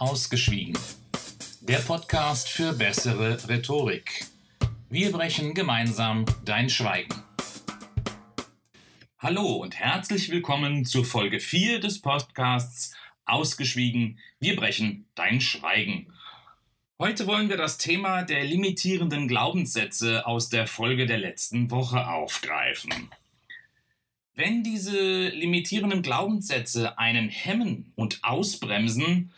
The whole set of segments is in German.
Ausgeschwiegen. Der Podcast für bessere Rhetorik. Wir brechen gemeinsam dein Schweigen. Hallo und herzlich willkommen zur Folge 4 des Podcasts Ausgeschwiegen. Wir brechen dein Schweigen. Heute wollen wir das Thema der limitierenden Glaubenssätze aus der Folge der letzten Woche aufgreifen. Wenn diese limitierenden Glaubenssätze einen hemmen und ausbremsen,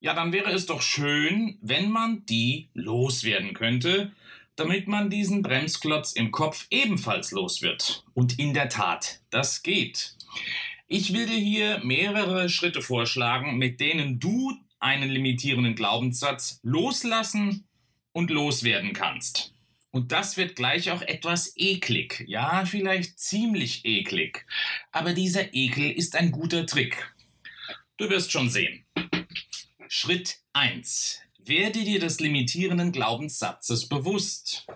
ja, dann wäre es doch schön, wenn man die loswerden könnte, damit man diesen Bremsklotz im Kopf ebenfalls los wird. Und in der Tat, das geht. Ich will dir hier mehrere Schritte vorschlagen, mit denen du einen limitierenden Glaubenssatz loslassen und loswerden kannst. Und das wird gleich auch etwas eklig. Ja, vielleicht ziemlich eklig. Aber dieser Ekel ist ein guter Trick. Du wirst schon sehen. Schritt 1. Werde dir des limitierenden Glaubenssatzes bewusst.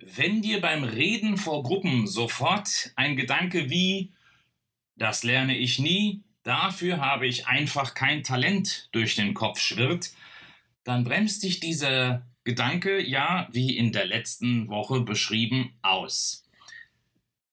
Wenn dir beim Reden vor Gruppen sofort ein Gedanke wie das lerne ich nie, dafür habe ich einfach kein Talent durch den Kopf schwirrt, dann bremst dich dieser Gedanke ja, wie in der letzten Woche beschrieben, aus.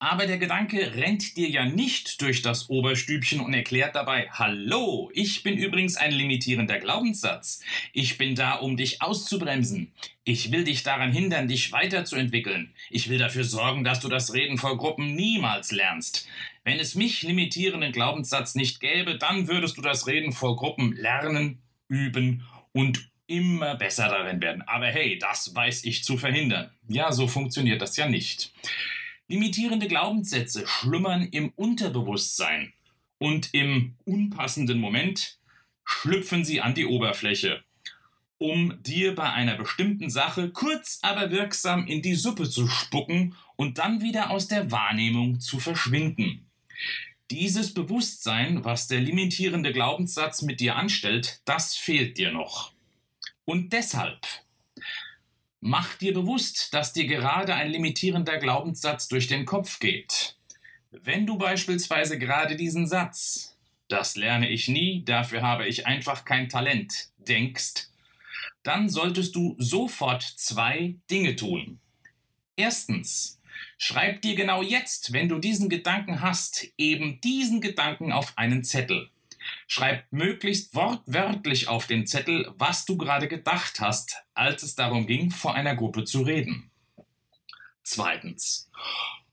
Aber der Gedanke rennt dir ja nicht durch das Oberstübchen und erklärt dabei, Hallo, ich bin übrigens ein limitierender Glaubenssatz. Ich bin da, um dich auszubremsen. Ich will dich daran hindern, dich weiterzuentwickeln. Ich will dafür sorgen, dass du das Reden vor Gruppen niemals lernst. Wenn es mich limitierenden Glaubenssatz nicht gäbe, dann würdest du das Reden vor Gruppen lernen, üben und immer besser darin werden. Aber hey, das weiß ich zu verhindern. Ja, so funktioniert das ja nicht. Limitierende Glaubenssätze schlummern im Unterbewusstsein und im unpassenden Moment schlüpfen sie an die Oberfläche, um dir bei einer bestimmten Sache kurz aber wirksam in die Suppe zu spucken und dann wieder aus der Wahrnehmung zu verschwinden. Dieses Bewusstsein, was der limitierende Glaubenssatz mit dir anstellt, das fehlt dir noch. Und deshalb mach dir bewusst, dass dir gerade ein limitierender Glaubenssatz durch den Kopf geht. Wenn du beispielsweise gerade diesen Satz, das lerne ich nie, dafür habe ich einfach kein Talent, denkst, dann solltest du sofort zwei Dinge tun. Erstens, schreib dir genau jetzt, wenn du diesen Gedanken hast, eben diesen Gedanken auf einen Zettel. Schreib möglichst wortwörtlich auf den Zettel, was du gerade gedacht hast, als es darum ging, vor einer Gruppe zu reden. Zweitens.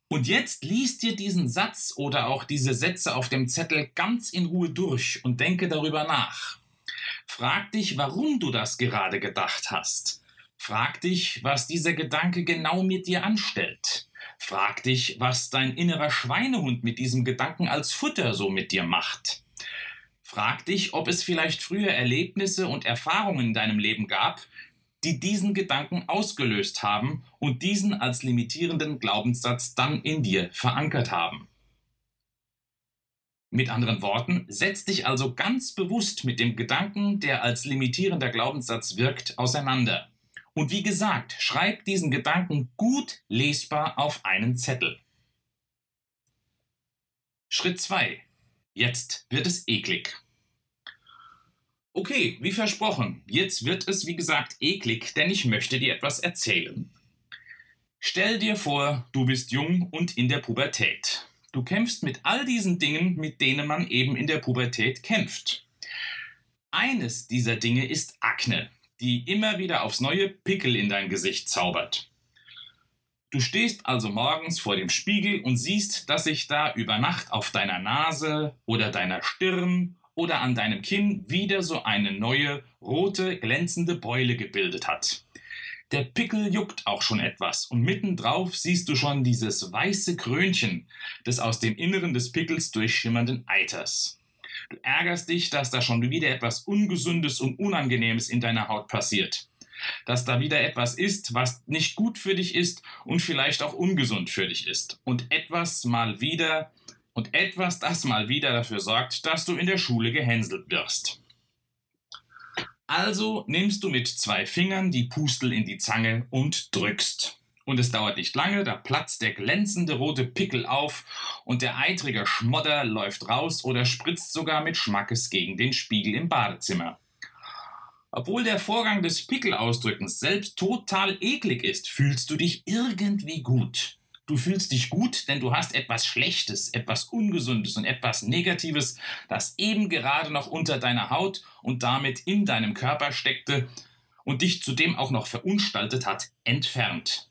Und jetzt liest dir diesen Satz oder auch diese Sätze auf dem Zettel ganz in Ruhe durch und denke darüber nach. Frag dich, warum du das gerade gedacht hast. Frag dich, was dieser Gedanke genau mit dir anstellt. Frag dich, was dein innerer Schweinehund mit diesem Gedanken als Futter so mit dir macht. Frag dich, ob es vielleicht früher Erlebnisse und Erfahrungen in deinem Leben gab, die diesen Gedanken ausgelöst haben und diesen als limitierenden Glaubenssatz dann in dir verankert haben. Mit anderen Worten, setz dich also ganz bewusst mit dem Gedanken, der als limitierender Glaubenssatz wirkt, auseinander. Und wie gesagt, schreib diesen Gedanken gut lesbar auf einen Zettel. Schritt 2. Jetzt wird es eklig. Okay, wie versprochen, jetzt wird es wie gesagt eklig, denn ich möchte dir etwas erzählen. Stell dir vor, du bist jung und in der Pubertät. Du kämpfst mit all diesen Dingen, mit denen man eben in der Pubertät kämpft. Eines dieser Dinge ist Akne, die immer wieder aufs neue Pickel in dein Gesicht zaubert. Du stehst also morgens vor dem Spiegel und siehst, dass sich da über Nacht auf deiner Nase oder deiner Stirn oder an deinem Kinn wieder so eine neue, rote, glänzende Beule gebildet hat. Der Pickel juckt auch schon etwas und mittendrauf siehst du schon dieses weiße Krönchen des aus dem Inneren des Pickels durchschimmernden Eiters. Du ärgerst dich, dass da schon wieder etwas Ungesundes und Unangenehmes in deiner Haut passiert. Dass da wieder etwas ist, was nicht gut für dich ist und vielleicht auch ungesund für dich ist. Und etwas mal wieder und etwas, das mal wieder dafür sorgt, dass du in der Schule gehänselt wirst. Also nimmst du mit zwei Fingern die Pustel in die Zange und drückst. Und es dauert nicht lange, da platzt der glänzende rote Pickel auf und der eitrige Schmodder läuft raus oder spritzt sogar mit Schmackes gegen den Spiegel im Badezimmer. Obwohl der Vorgang des Pickelausdrückens selbst total eklig ist, fühlst du dich irgendwie gut. Du fühlst dich gut, denn du hast etwas Schlechtes, etwas Ungesundes und etwas Negatives, das eben gerade noch unter deiner Haut und damit in deinem Körper steckte und dich zudem auch noch verunstaltet hat, entfernt.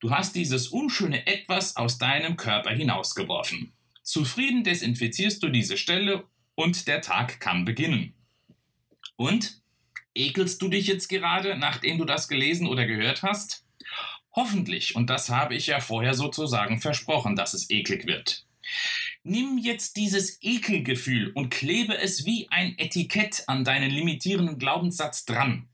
Du hast dieses unschöne Etwas aus deinem Körper hinausgeworfen. Zufrieden desinfizierst du diese Stelle und der Tag kann beginnen. Und? Ekelst du dich jetzt gerade, nachdem du das gelesen oder gehört hast? Hoffentlich, und das habe ich ja vorher sozusagen versprochen, dass es eklig wird. Nimm jetzt dieses Ekelgefühl und klebe es wie ein Etikett an deinen limitierenden Glaubenssatz dran.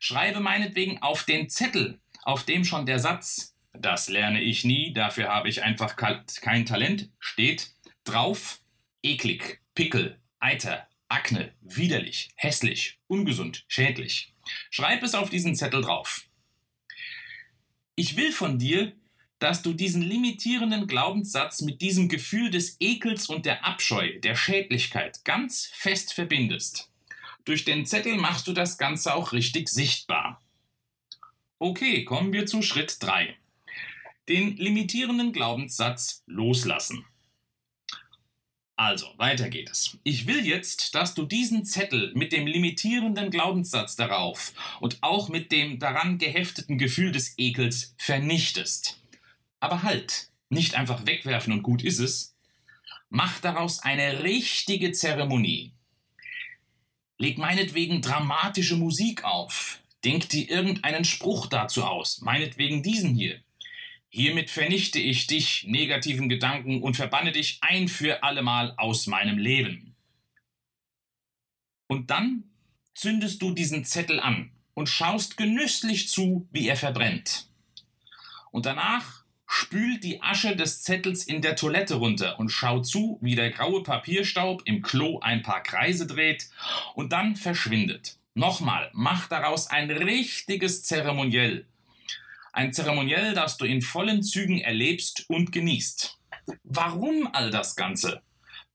Schreibe meinetwegen auf den Zettel, auf dem schon der Satz, das lerne ich nie, dafür habe ich einfach kein Talent, steht, drauf, eklig, Pickel, Eiter, Akne, widerlich, hässlich, ungesund, schädlich. Schreib es auf diesen Zettel drauf. Ich will von dir, dass du diesen limitierenden Glaubenssatz mit diesem Gefühl des Ekels und der Abscheu, der Schädlichkeit ganz fest verbindest. Durch den Zettel machst du das Ganze auch richtig sichtbar. Okay, kommen wir zu Schritt 3. Den limitierenden Glaubenssatz loslassen. Also, weiter geht es. Ich will jetzt, dass du diesen Zettel mit dem limitierenden Glaubenssatz darauf und auch mit dem daran gehefteten Gefühl des Ekels vernichtest. Aber halt, nicht einfach wegwerfen und gut ist es. Mach daraus eine richtige Zeremonie. Leg meinetwegen dramatische Musik auf. Denk dir irgendeinen Spruch dazu aus, meinetwegen diesen hier. Hiermit vernichte ich dich, negativen Gedanken, und verbanne dich ein für allemal aus meinem Leben. Und dann zündest du diesen Zettel an und schaust genüsslich zu, wie er verbrennt. Und danach spült die Asche des Zettels in der Toilette runter und schau zu, wie der graue Papierstaub im Klo ein paar Kreise dreht und dann verschwindet. Nochmal, mach daraus ein richtiges Zeremoniell ein Zeremoniell, das du in vollen Zügen erlebst und genießt. Warum all das Ganze?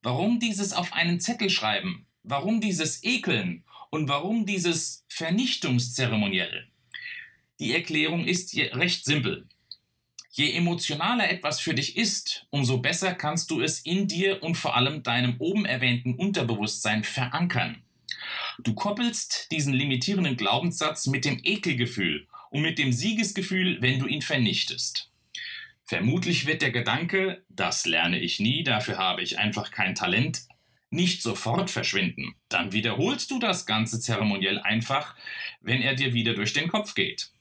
Warum dieses auf einen Zettel schreiben? Warum dieses Ekeln? Und warum dieses Vernichtungszeremoniell? Die Erklärung ist recht simpel. Je emotionaler etwas für dich ist, umso besser kannst du es in dir und vor allem deinem oben erwähnten Unterbewusstsein verankern. Du koppelst diesen limitierenden Glaubenssatz mit dem Ekelgefühl und mit dem Siegesgefühl, wenn du ihn vernichtest. Vermutlich wird der Gedanke, das lerne ich nie, dafür habe ich einfach kein Talent, nicht sofort verschwinden. Dann wiederholst du das ganze zeremoniell einfach, wenn er dir wieder durch den Kopf geht.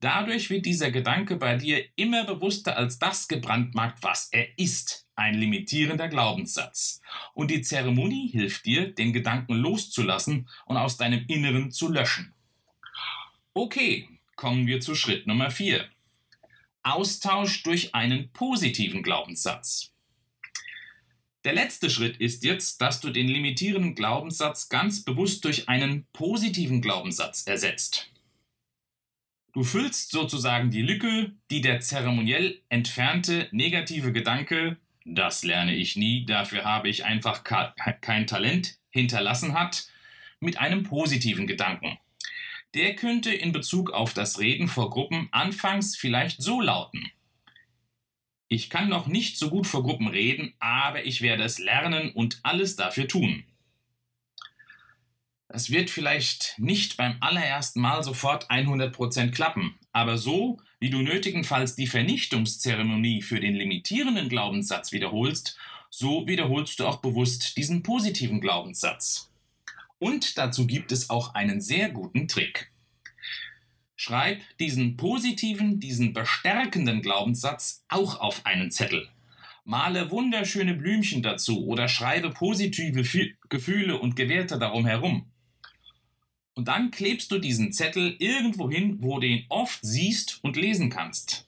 Dadurch wird dieser Gedanke bei dir immer bewusster als das gebrandmarkt, was er ist, ein limitierender Glaubenssatz. Und die Zeremonie hilft dir, den Gedanken loszulassen und aus deinem Inneren zu löschen. Okay, kommen wir zu Schritt Nummer 4. Austausch durch einen positiven Glaubenssatz. Der letzte Schritt ist jetzt, dass du den limitierenden Glaubenssatz ganz bewusst durch einen positiven Glaubenssatz ersetzt. Du füllst sozusagen die Lücke, die der zeremoniell entfernte negative Gedanke, das lerne ich nie, dafür habe ich einfach kein Talent, hinterlassen hat, mit einem positiven Gedanken. Der könnte in Bezug auf das Reden vor Gruppen anfangs vielleicht so lauten. Ich kann noch nicht so gut vor Gruppen reden, aber ich werde es lernen und alles dafür tun. Das wird vielleicht nicht beim allerersten Mal sofort 100% klappen, aber so, wie du nötigenfalls die Vernichtungszeremonie für den limitierenden Glaubenssatz wiederholst, so wiederholst du auch bewusst diesen positiven Glaubenssatz. Und dazu gibt es auch einen sehr guten Trick. Schreib diesen positiven, diesen bestärkenden Glaubenssatz auch auf einen Zettel. Male wunderschöne Blümchen dazu oder schreibe positive Gefühle und Gewerte darum herum. Und dann klebst du diesen Zettel irgendwo hin, wo du ihn oft siehst und lesen kannst.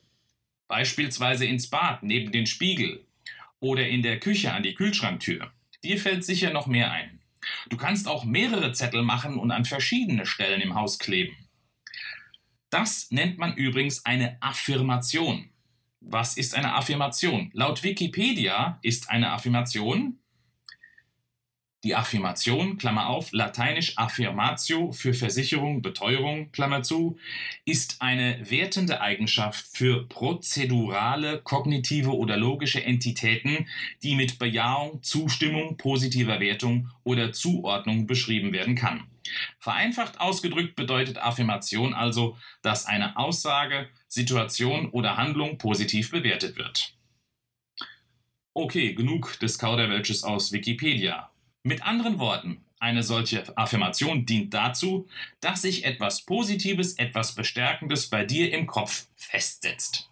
Beispielsweise ins Bad neben den Spiegel oder in der Küche an die Kühlschranktür. Dir fällt sicher noch mehr ein. Du kannst auch mehrere Zettel machen und an verschiedene Stellen im Haus kleben. Das nennt man übrigens eine Affirmation. Was ist eine Affirmation? Laut Wikipedia ist eine Affirmation Die Affirmation, Klammer auf, lateinisch affirmatio für Versicherung, Beteuerung, Klammer zu, ist eine wertende Eigenschaft für prozedurale, kognitive oder logische Entitäten, die mit Bejahung, Zustimmung, positiver Wertung oder Zuordnung beschrieben werden kann. Vereinfacht ausgedrückt bedeutet Affirmation also, dass eine Aussage, Situation oder Handlung positiv bewertet wird. Okay, genug des Kauderwelsches aus Wikipedia. Mit anderen Worten, eine solche Affirmation dient dazu, dass sich etwas Positives, etwas Bestärkendes bei dir im Kopf festsetzt.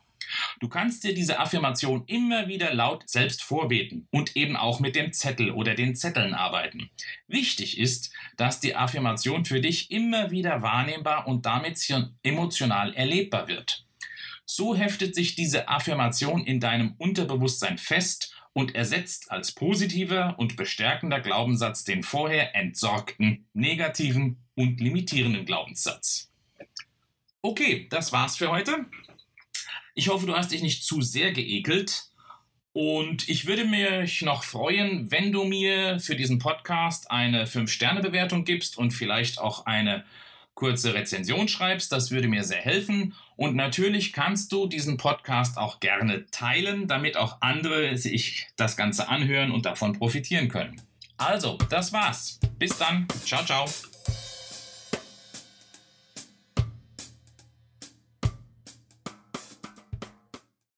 Du kannst dir diese Affirmation immer wieder laut selbst vorbeten und eben auch mit dem Zettel oder den Zetteln arbeiten. Wichtig ist, dass die Affirmation für dich immer wieder wahrnehmbar und damit emotional erlebbar wird. So heftet sich diese Affirmation in deinem Unterbewusstsein fest und ersetzt als positiver und bestärkender Glaubenssatz den vorher entsorgten, negativen und limitierenden Glaubenssatz. Okay, das war's für heute. Ich hoffe, du hast dich nicht zu sehr geekelt. Und ich würde mich noch freuen, wenn du mir für diesen Podcast eine 5-Sterne-Bewertung gibst und vielleicht auch eine kurze Rezension schreibst. Das würde mir sehr helfen. Und natürlich kannst du diesen Podcast auch gerne teilen, damit auch andere sich das Ganze anhören und davon profitieren können. Also, das war's. Bis dann. Ciao, ciao.